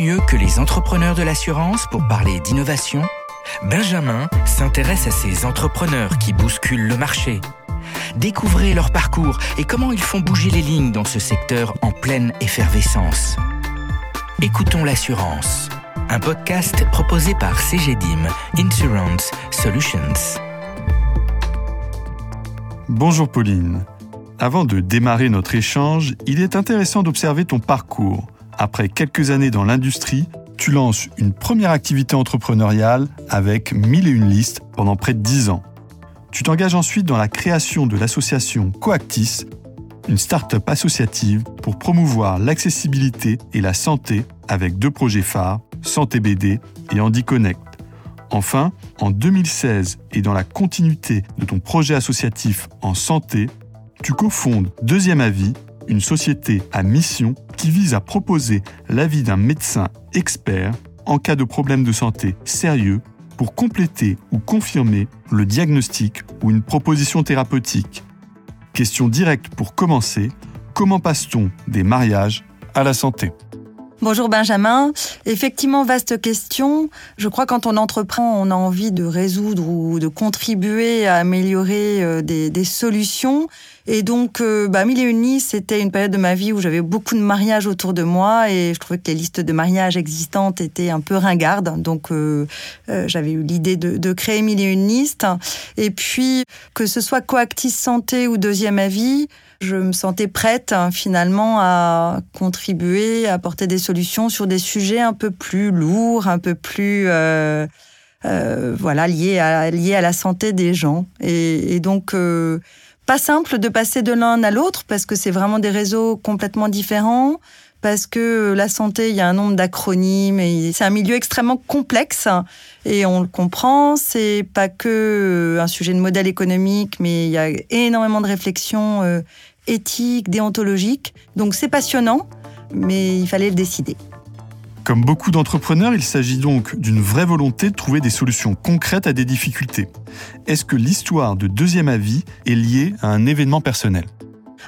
mieux que les entrepreneurs de l'assurance pour parler d'innovation Benjamin s'intéresse à ces entrepreneurs qui bousculent le marché. Découvrez leur parcours et comment ils font bouger les lignes dans ce secteur en pleine effervescence. Écoutons l'assurance, un podcast proposé par CGDIM Insurance Solutions. Bonjour Pauline. Avant de démarrer notre échange, il est intéressant d'observer ton parcours. Après quelques années dans l'industrie, tu lances une première activité entrepreneuriale avec 1001 listes pendant près de 10 ans. Tu t'engages ensuite dans la création de l'association Coactis, une start-up associative pour promouvoir l'accessibilité et la santé avec deux projets phares, Santé BD et Handy Connect. Enfin, en 2016 et dans la continuité de ton projet associatif en santé, tu cofondes Deuxième Avis, une société à mission qui vise à proposer l'avis d'un médecin expert en cas de problème de santé sérieux pour compléter ou confirmer le diagnostic ou une proposition thérapeutique. Question directe pour commencer, comment passe-t-on des mariages à la santé? Bonjour Benjamin. Effectivement, vaste question. Je crois que quand on entreprend, on a envie de résoudre ou de contribuer à améliorer euh, des, solutions. Et donc, euh, bah, Mille et une c'était une période de ma vie où j'avais beaucoup de mariages autour de moi et je trouvais que les listes de mariages existantes étaient un peu ringardes. Donc, euh, j'avais eu l'idée de, de, créer Mille et une. Et puis, que ce soit Coactis Santé ou Deuxième Avis, je me sentais prête hein, finalement à contribuer, à apporter des solutions sur des sujets un peu plus lourds, un peu plus euh, euh, voilà liés à liés à la santé des gens. Et, donc euh, pas simple de passer de l'un à l'autre parce que c'est vraiment des réseaux complètement différents parce que la santé, il y a un nombre d'acronymes et c'est un milieu extrêmement complexe et on le comprend. C'est pas que un sujet de modèle économique, mais il y a énormément de réflexions éthique, déontologique. Donc c'est passionnant, mais il fallait le décider. Comme beaucoup d'entrepreneurs, il s'agit donc d'une vraie volonté de trouver des solutions concrètes à des difficultés. Est-ce que l'histoire de Deuxième Avis est liée à un événement personnel?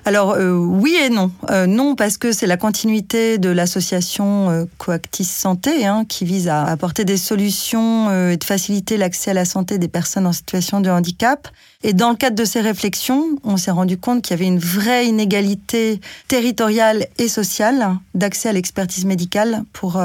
Alors euh, oui et non. Euh, non parce que c'est la continuité de l'association euh, Coactis Santé hein, qui vise à apporter des solutions et de faciliter l'accès à la santé des personnes en situation de handicap. Et dans le cadre de ces réflexions, on s'est rendu compte qu'il y avait une vraie inégalité territoriale et sociale d'accès à l'expertise médicale pour,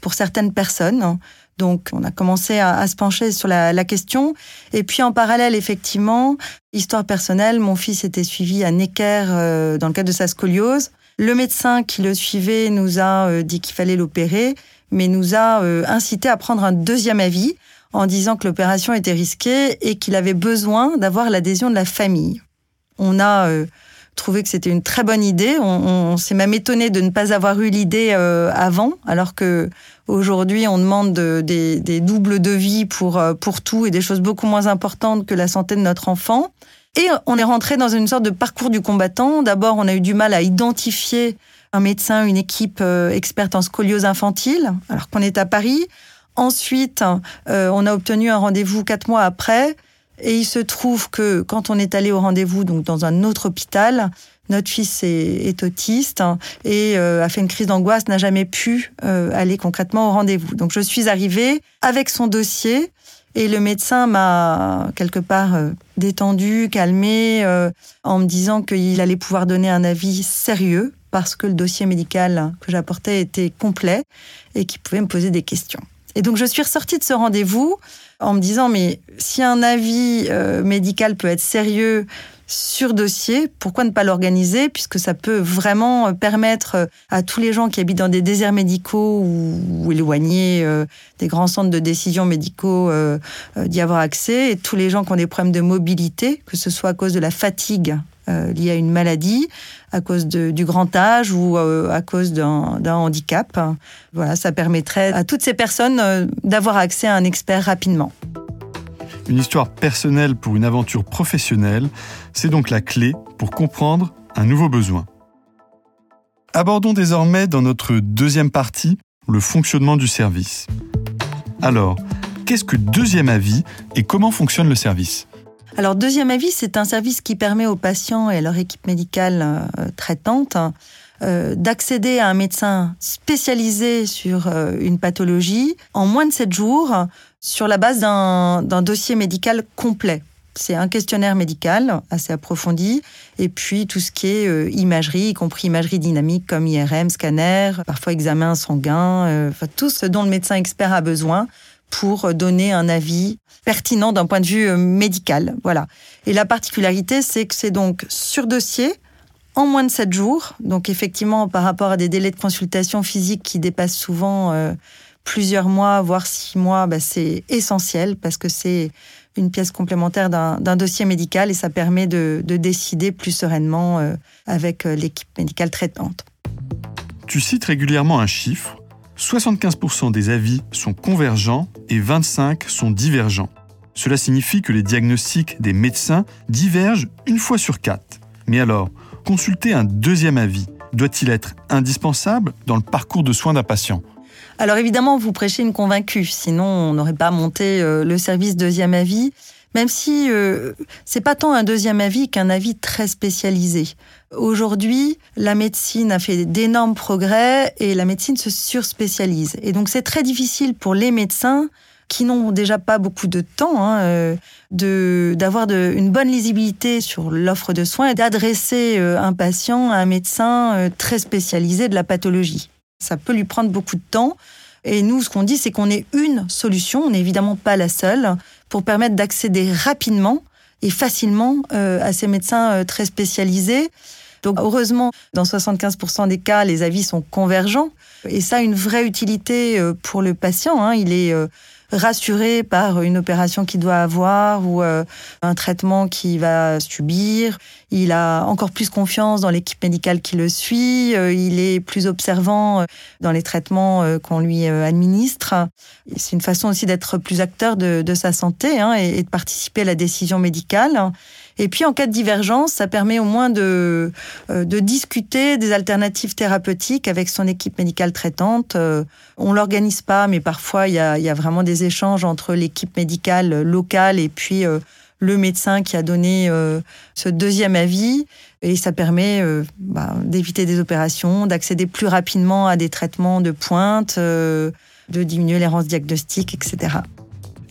pour certaines personnes. Donc, on a commencé à, se pencher sur la, question. Et puis, en parallèle, effectivement, histoire personnelle, mon fils était suivi à Necker euh, dans le cadre de sa scoliose. Le médecin qui le suivait nous a euh, dit qu'il fallait l'opérer, mais nous a euh, incité à prendre un deuxième avis en disant que l'opération était risquée et qu'il avait besoin d'avoir l'adhésion de la famille. On a trouvé que c'était une très bonne idée. On, s'est même étonné de ne pas avoir eu l'idée avant, alors que Aujourd'hui, on demande des, doubles devis pour, euh, pour tout et des choses beaucoup moins importantes que la santé de notre enfant. Et on est rentré dans une sorte de parcours du combattant. D'abord, on a eu du mal à identifier un médecin, une équipe euh, experte en scoliose infantile, alors qu'on est à Paris. Ensuite, euh, on a obtenu un rendez-vous quatre mois après. Et il se trouve que quand on est allé au rendez-vous, donc dans un autre hôpital, notre fils est, autiste et euh, a fait une crise d'angoisse, n'a jamais pu euh, aller concrètement au rendez-vous. Donc je suis arrivée avec son dossier et le médecin m'a quelque part euh, détendu, calmé, en me disant qu'il allait pouvoir donner un avis sérieux parce que le dossier médical que j'apportais était complet et qu'il pouvait me poser des questions. Et donc je suis ressortie de ce rendez-vous en me disant mais si un avis médical peut être sérieux sur dossier. Pourquoi ne pas l'organiser puisque ça peut vraiment euh, permettre euh, à tous les gens qui habitent dans des déserts médicaux ou, éloignés euh, des grands centres de décision médicaux d'y avoir accès et tous les gens qui ont des problèmes de mobilité, que ce soit à cause de la fatigue liée à une maladie, à cause du grand âge ou à cause d'un handicap. Voilà, ça permettrait à toutes ces personnes d'avoir accès à un expert rapidement. Une histoire personnelle pour une aventure professionnelle, c'est donc la clé pour comprendre un nouveau besoin. Abordons désormais dans notre deuxième partie le fonctionnement du service. Alors, qu'est-ce que deuxième avis et comment fonctionne le service? Alors, deuxième avis, c'est un service qui permet aux patients et à leur équipe médicale euh, traitante d'accéder à un médecin spécialisé sur une pathologie en moins de 7 jours sur la base d'un dossier médical complet. C'est un questionnaire médical assez approfondi, et puis tout ce qui est euh, imagerie, y compris imagerie dynamique comme IRM, scanner, parfois examen sanguin, euh, enfin, tout ce dont le médecin expert a besoin pour donner un avis pertinent d'un point de vue euh, médical. Voilà. Et la particularité, c'est que c'est donc sur dossier, en moins de 7 jours. Donc effectivement, par rapport à des délais de consultation physique qui dépassent souvent plusieurs mois, voire six mois, bah, c'est essentiel parce que c'est une pièce complémentaire d'un dossier médical et ça permet de, décider plus sereinement euh, avec euh, l'équipe médicale traitante. Tu cites régulièrement un chiffre. 75% des avis sont convergents et 25 sont divergents. Cela signifie que les diagnostics des médecins divergent une fois sur quatre. Mais alors, consulter un deuxième avis doit-il être indispensable dans le parcours de soins d'un patient? Alors évidemment, vous prêchez une convaincue, sinon on n'aurait pas monté euh, le service deuxième avis, même si euh, c'est pas tant un deuxième avis qu'un avis très spécialisé. Aujourd'hui, la médecine a fait d'énormes progrès et la médecine se surspécialise. Et donc c'est très difficile pour les médecins qui n'ont déjà pas beaucoup de temps, hein, euh, de d'avoir une bonne lisibilité sur l'offre de soins et d'adresser un patient à un médecin très spécialisé de la pathologie. Ça peut lui prendre beaucoup de temps. Et nous, ce qu'on dit, c'est qu'on est une solution, on n'est évidemment pas la seule, pour permettre d'accéder rapidement et facilement euh, à ces médecins euh, très spécialisés. Donc heureusement, dans 75% des cas, les avis sont convergents. Et ça a une vraie utilité euh, pour le patient. Hein. Il est rassuré par une opération qu'il doit avoir ou euh, un traitement qu'il va subir. Il a encore plus confiance dans l'équipe médicale qui le suit. Euh, il est plus observant euh, dans les traitements qu'on lui administre. C'est une façon aussi d'être plus acteur de, sa santé hein, et, de participer à la décision médicale. Et puis en cas de divergence, ça permet au moins de, euh, de discuter des alternatives thérapeutiques avec son équipe médicale traitante. Euh, on l'organise pas, mais parfois il y a, y a vraiment des échanges entre l'équipe médicale locale et puis euh, le médecin qui a donné ce deuxième avis. Et ça permet bah, d'éviter des opérations, d'accéder plus rapidement à des traitements de pointe, de diminuer l'errance diagnostique, etc.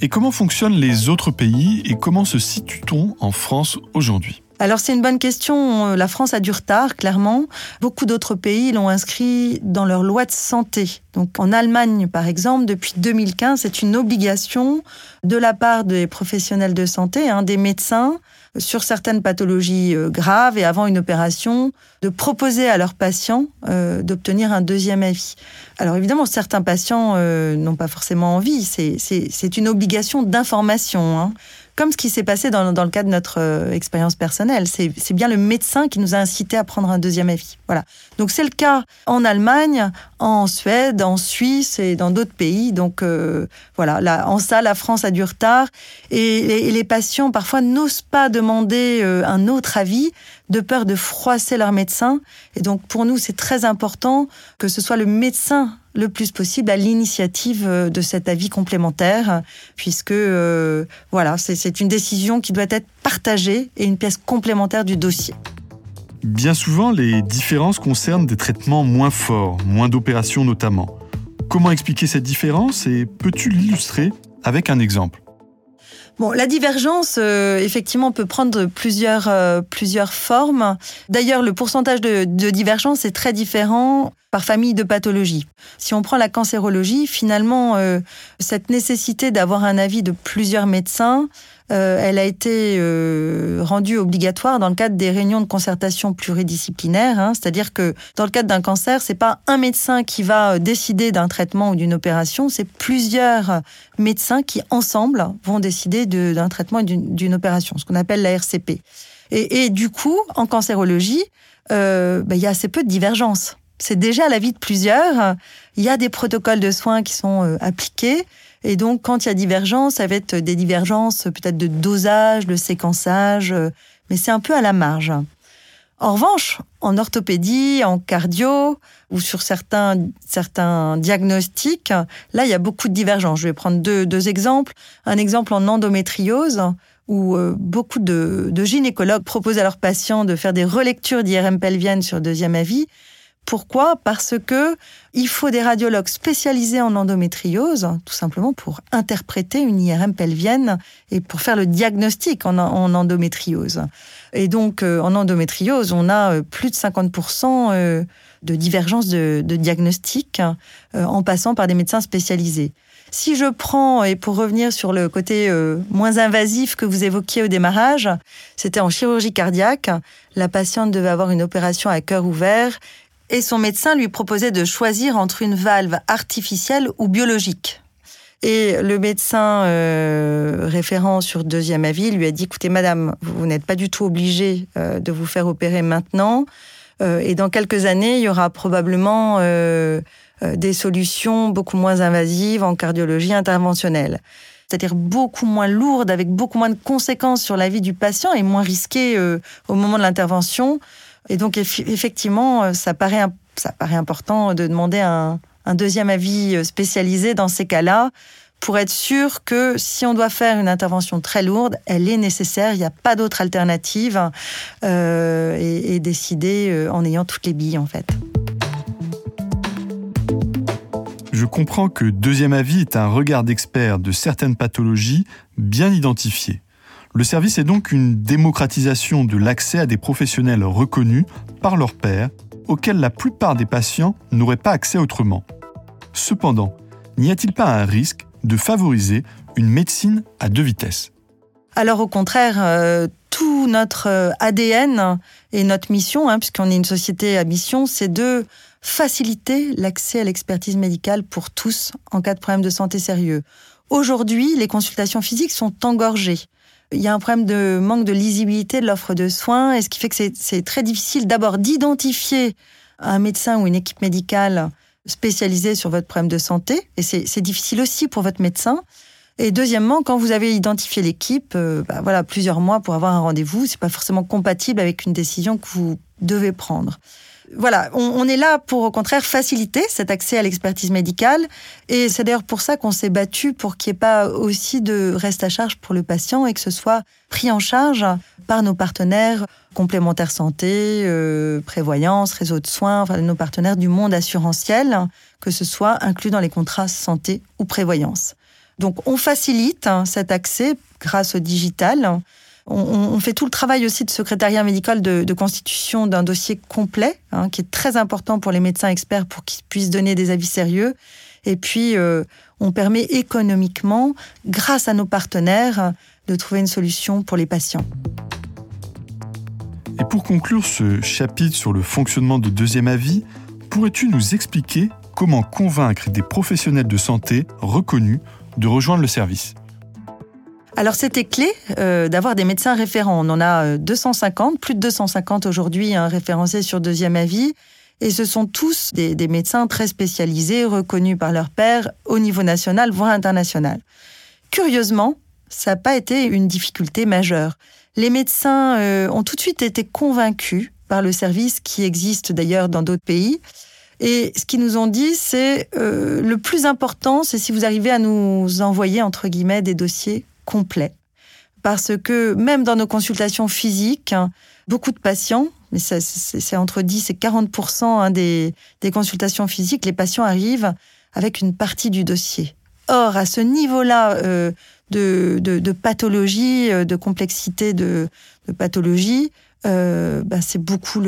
Et comment fonctionnent les autres pays et comment se situe-t-on en France aujourd'hui? Alors c'est une bonne question. La France a du retard, clairement. Beaucoup d'autres pays l'ont inscrit dans leur loi de santé. Donc en Allemagne, par exemple, depuis 2015, c'est une obligation de la part des professionnels de santé, hein, des médecins, sur certaines pathologies euh, graves et avant une opération, de proposer à leurs patients euh, d'obtenir un deuxième avis. Alors évidemment, certains patients euh, n'ont pas forcément envie, c'est une obligation d'information. Hein comme ce qui s'est passé dans, dans, le cas de notre euh, expérience personnelle. C'est bien le médecin qui nous a incité à prendre un deuxième avis. Voilà. Donc c'est le cas en Allemagne, en Suède, en Suisse et dans d'autres pays. Donc euh, voilà, là, en ça, la France a du retard et, les patients parfois n'osent pas demander euh, un autre avis de peur de froisser leur médecin. Et donc pour nous, c'est très important que ce soit le médecin le plus possible à l'initiative euh, de cet avis complémentaire, puisque euh, voilà, c'est une décision qui doit être partagée et une pièce complémentaire du dossier. Bien souvent, les différences concernent des traitements moins forts, moins d'opérations notamment. Comment expliquer cette différence et peux-tu l'illustrer avec un exemple? Bon, la divergence, euh, effectivement, peut prendre plusieurs, plusieurs formes. D'ailleurs, le pourcentage de, de divergence est très différent par famille de pathologies. Si on prend la cancérologie, finalement, euh, cette nécessité d'avoir un avis de plusieurs médecins, euh, elle a été euh, rendue obligatoire dans le cadre des réunions de concertation pluridisciplinaires. Hein. C'est-à-dire que dans le cadre d'un cancer, c'est pas un médecin qui va décider d'un traitement ou d'une opération, c'est plusieurs médecins qui ensemble vont décider d'un traitement et d'une opération, ce qu'on appelle la RCP. Et, du coup, en cancérologie, ben, il y a assez peu de divergences c'est déjà la vie de plusieurs. Il y a des protocoles de soins qui sont euh, appliqués. Et donc, quand il y a divergence, ça va être des divergences peut-être de dosage, de séquençage, euh, mais c'est un peu à la marge. En revanche, en orthopédie, en cardio ou sur certains, certains diagnostics, là, il y a beaucoup de divergences. Je vais prendre deux, deux exemples. Un exemple en endométriose, où euh, beaucoup de, de gynécologues proposent à leurs patients de faire des relectures d'IRM pelvienne sur deuxième avis Pourquoi? Parce que il faut des radiologues spécialisés en endométriose, tout simplement pour interpréter une IRM pelvienne et pour faire le diagnostic en, endométriose. Et donc, euh, en endométriose, on a euh, plus de 50% euh, de divergence de, diagnostic en passant par des médecins spécialisés. Si je prends, et pour revenir sur le côté moins invasif que vous évoquiez au démarrage, c'était en chirurgie cardiaque. La patiente devait avoir une opération à cœur ouvert et son médecin lui proposait de choisir entre une valve artificielle ou biologique. Et le médecin euh, référent sur deuxième avis lui a dit, écoutez, madame, vous, n'êtes pas du tout obligée euh, de vous faire opérer maintenant. Euh, et dans quelques années, il y aura probablement des solutions beaucoup moins invasives en cardiologie interventionnelle. C'est-à-dire beaucoup moins lourdes, avec beaucoup moins de conséquences sur la vie du patient et moins risquées au moment de l'intervention. Et donc, effectivement, euh, ça paraît, ça paraît important de demander un, deuxième avis euh, spécialisé dans ces cas-là pour être sûr que si on doit faire une intervention très lourde, elle est nécessaire, il n'y a pas d'autre alternative euh, et, décider en ayant toutes les billes en fait. Je comprends que deuxième avis est un regard d'expert de certaines pathologies bien identifiées. Le service est donc une démocratisation de l'accès à des professionnels reconnus par leur pairs, auxquels la plupart des patients n'auraient pas accès autrement. Cependant, n'y a-t-il pas un risque de favoriser une médecine à deux vitesses? Alors au contraire, euh, tout notre euh, ADN et notre mission, hein, puisqu'on est une société à mission, c'est de faciliter l'accès à l'expertise médicale pour tous en cas de problème de santé sérieux. Aujourd'hui, les consultations physiques sont engorgées il y a un problème de manque de lisibilité de l'offre de soins, et ce qui fait que c'est très difficile d'abord d'identifier un médecin ou une équipe médicale spécialisée sur votre problème de santé, et c'est difficile aussi pour votre médecin. Et deuxièmement, quand vous avez identifié l'équipe, euh, bah voilà, plusieurs mois pour avoir un rendez-vous, c'est pas forcément compatible avec une décision que vous devez prendre voilà, on, est là pour au contraire faciliter cet accès à l'expertise médicale. Et c'est d'ailleurs pour ça qu'on s'est battu pour qu'il n'y ait pas aussi de reste à charge pour le patient et que ce soit pris en charge par nos partenaires complémentaires santé, euh, prévoyance, réseau de soins, enfin nos partenaires du monde assurantiel, que ce soit inclus dans les contrats santé ou prévoyance. Donc on facilite cet accès grâce au digital. On, fait tout le travail aussi de secrétariat médical de, constitution d'un dossier complet, hein, qui est très important pour les médecins experts pour qu'ils puissent donner des avis sérieux. Et puis, euh, on permet économiquement, grâce à nos partenaires, de trouver une solution pour les patients. Et pour conclure ce chapitre sur le fonctionnement de deuxième avis, pourrais-tu nous expliquer comment convaincre des professionnels de santé reconnus de rejoindre le service? Alors c'était clé euh, d'avoir des médecins référents. On en a 250, euh, plus de 250 aujourd'hui hein, référencés sur deuxième avis. Et ce sont tous des, médecins très spécialisés, reconnus par leur père au niveau national, voire international. Curieusement, ça n'a pas été une difficulté majeure. Les médecins euh, ont tout de suite été convaincus par le service qui existe d'ailleurs dans d'autres pays. Et ce qu'ils nous ont dit, c'est le plus important, c'est si vous arrivez à nous envoyer, entre guillemets, des dossiers complet. Parce que même dans nos consultations physiques, beaucoup de patients, mais c'est entre 10 et 40% hein, des, consultations physiques, les patients arrivent avec une partie du dossier. Or, à ce niveau-là euh, de, pathologie, euh, de complexité de, pathologie, euh, bah, c'est beaucoup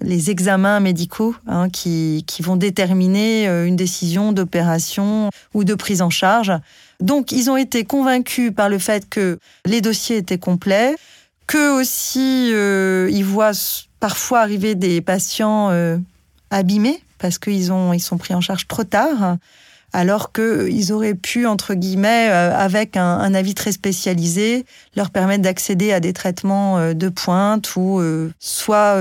les examens médicaux hein, qui, qui, vont déterminer une décision d'opération ou de prise en charge. Donc, ils ont été convaincus par le fait que les dossiers étaient complets, que aussi euh, ils voient parfois arriver des patients euh, abîmés parce qu'ils ont ils sont pris en charge trop tard, alors qu'ils auraient pu entre guillemets euh, avec un, avis très spécialisé leur permettre d'accéder à des traitements de pointe ou soit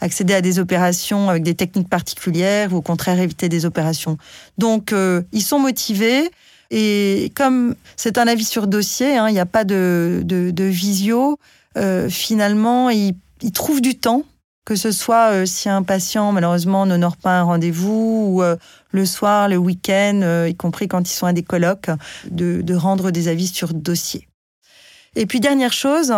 accéder à des opérations avec des techniques particulières ou au contraire éviter des opérations. Donc ils sont motivés. Et comme c'est un avis sur dossier, hein, il n'y a pas de, de, visio, euh, finalement, il, il, trouve du temps, que ce soit euh, si un patient, malheureusement, n'honore pas un rendez-vous, ou euh, le soir, le week-end, y compris quand ils sont à des colloques, de, de rendre des avis sur dossier. Et puis, dernière chose,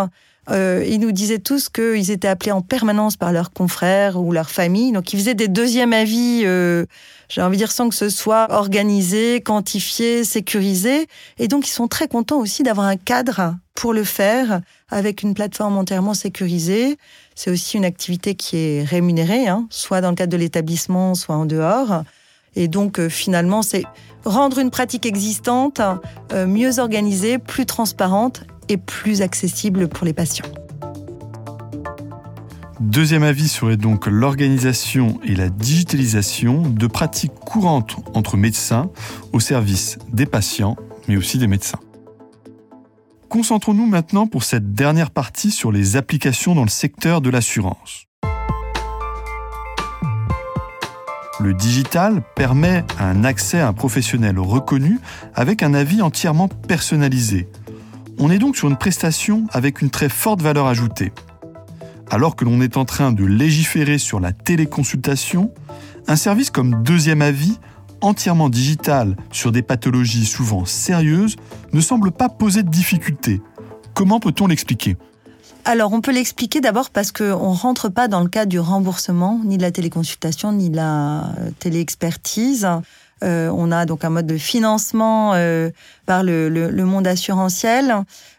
Euh, ils nous disaient tous qu'ils étaient appelés en permanence par leurs confrères ou leur famille. Donc, ils faisaient des deuxièmes avis, euh, j'ai envie de dire, sans que ce soit organisé, quantifié, sécurisé. Et donc, ils sont très contents aussi d'avoir un cadre pour le faire avec une plateforme entièrement sécurisée. C'est aussi une activité qui est rémunérée, hein, soit dans le cadre de l'établissement, soit en dehors. Et donc, euh, finalement, c'est rendre une pratique existante mieux organisée, plus transparente et plus accessible pour les patients. Deuxième avis serait donc l'organisation et la digitalisation de pratiques courantes entre médecins au service des patients, mais aussi des médecins. Concentrons-nous maintenant pour cette dernière partie sur les applications dans le secteur de l'assurance. Le digital permet un accès à un professionnel reconnu avec un avis entièrement personnalisé. On est donc sur une prestation avec une très forte valeur ajoutée. Alors que l'on est en train de légiférer sur la téléconsultation, un service comme Deuxième Avis, entièrement digital sur des pathologies souvent sérieuses, ne semble pas poser de difficultés. Comment peut-on l'expliquer? Alors, on peut l'expliquer d'abord parce qu'on ne rentre pas dans le cadre du remboursement, ni de la téléconsultation, ni de la téléexpertise. Euh, on a donc un mode de financement euh, par le, monde assurantiel.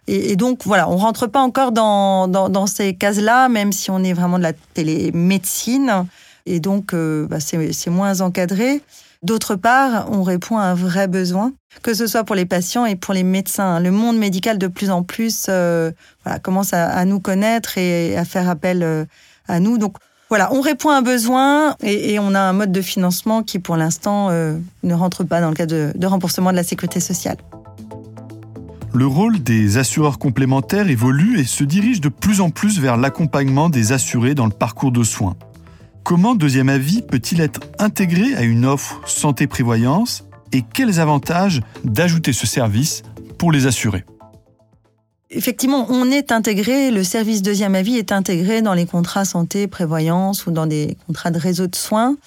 Et, donc, voilà, on rentre pas encore dans, dans, ces cases-là, même si on est vraiment de la télémédecine. Et donc, bah, c'est moins encadré. D'autre part, on répond à un vrai besoin, que ce soit pour les patients et pour les médecins. Le monde médical de plus en plus euh, commence à, nous connaître et à faire appel euh, à nous. Donc voilà, on répond à un besoin et, on a un mode de financement qui pour l'instant euh, ne rentre pas dans le cadre de remboursement de la sécurité sociale. Le rôle des assureurs complémentaires évolue et se dirige de plus en plus vers l'accompagnement des assurés dans le parcours de soins. Comment Deuxième Avis peut-il être intégré à une offre santé-prévoyance et quels avantages d'ajouter ce service pour les assurés? Effectivement, on est intégré, le service deuxième avis est intégré dans les contrats santé, prévoyance ou dans des contrats de réseau de soins.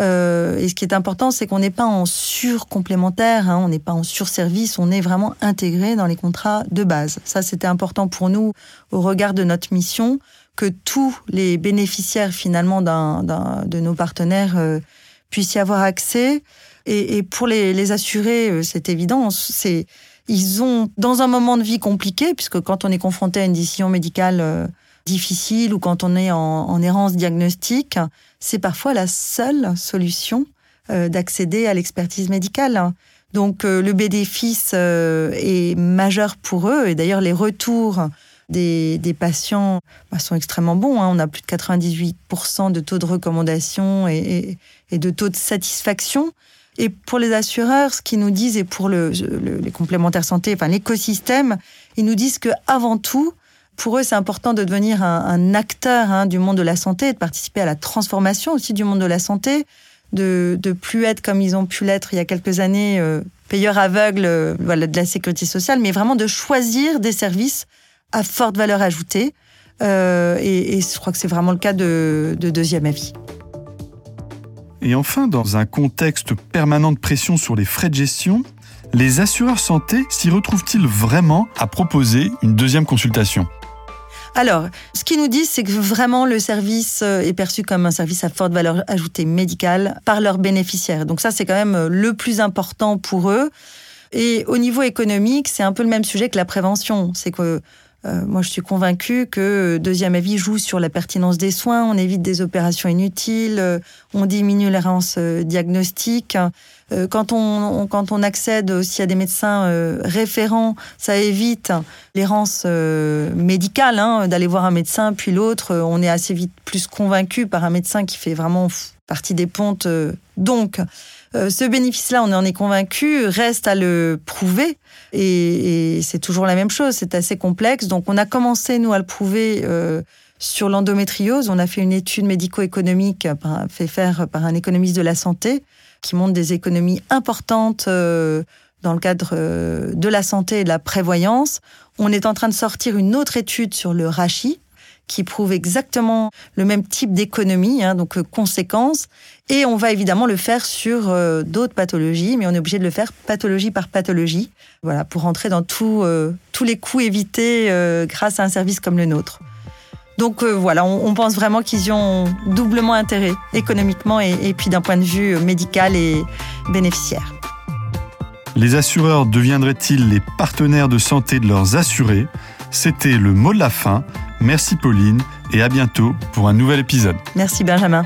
Euh, et ce qui est important, c'est qu'on n'est pas en surcomplémentaire, hein, on n'est pas en surservice, on est vraiment intégré dans les contrats de base. Ça, c'était important pour nous au regard de notre mission que tous les bénéficiaires finalement de nos partenaires euh, puissent y avoir accès. Et, pour les, assurés, euh, c'est évident, c'est ils ont dans un moment de vie compliqué, puisque quand on est confronté à une décision médicale euh, difficile ou quand on est en, errance diagnostique, c'est parfois la seule solution d'accéder à l'expertise médicale. Donc le bénéfice est majeur pour eux et d'ailleurs les retours des, patients bah, sont extrêmement bons. Hein. On a plus de 98% de taux de recommandation et, de taux de satisfaction. Et pour les assureurs, ce qu'ils nous disent, et pour les complémentaires santé, enfin l'écosystème, ils nous disent que avant tout, pour eux, c'est important de devenir un, acteur hein, du monde de la santé, de participer à la transformation aussi du monde de la santé, de, de plus être comme ils ont pu l'être il y a quelques années, euh, payeurs aveugles euh, voilà, de la sécurité sociale, mais vraiment de choisir des services à forte valeur ajoutée. Euh, et, je crois que c'est vraiment le cas de, deuxième avis. Et enfin, dans un contexte permanent de pression sur les frais de gestion, les assureurs santé s'y retrouvent-ils vraiment à proposer une deuxième consultation? Alors, ce qu'ils nous disent, c'est que vraiment le service euh, est perçu comme un service à forte valeur ajoutée médicale par leurs bénéficiaires. Donc ça, c'est quand même euh, le plus important pour eux. Et au niveau économique, c'est un peu le même sujet que la prévention. C'est que euh, moi, je suis convaincue que Deuxième Avis joue sur la pertinence des soins, on évite des opérations inutiles, euh, on diminue l'errance euh, diagnostique. Quand on, quand on accède aussi à des médecins référents, ça évite l'errance médicale, hein, d'aller voir un médecin puis l'autre. On est assez vite plus convaincu par un médecin qui fait vraiment partie des pontes. Donc, euh, ce bénéfice-là, on en est convaincu, reste à le prouver. Et, c'est toujours la même chose, c'est assez complexe. Donc on a commencé, nous, à le prouver euh, sur l'endométriose. On a fait une étude médico-économique fait faire par un économiste de la santé qui montre des économies importantes euh, dans le cadre de la santé et de la prévoyance. On est en train de sortir une autre étude sur le rachis qui prouvent exactement le même type d'économie, hein, donc conséquences. Et on va évidemment le faire sur d'autres pathologies, mais on est obligé de le faire pathologie par pathologie, voilà, pour rentrer dans tous les coûts évités grâce à un service comme le nôtre. Donc euh, voilà, on, pense vraiment qu'ils y ont doublement intérêt, économiquement et, puis d'un point de vue médical et bénéficiaire. Les assureurs deviendraient-ils les partenaires de santé de leurs assurés? C'était le mot de la fin. Merci Pauline et à bientôt pour un nouvel épisode. Merci Benjamin.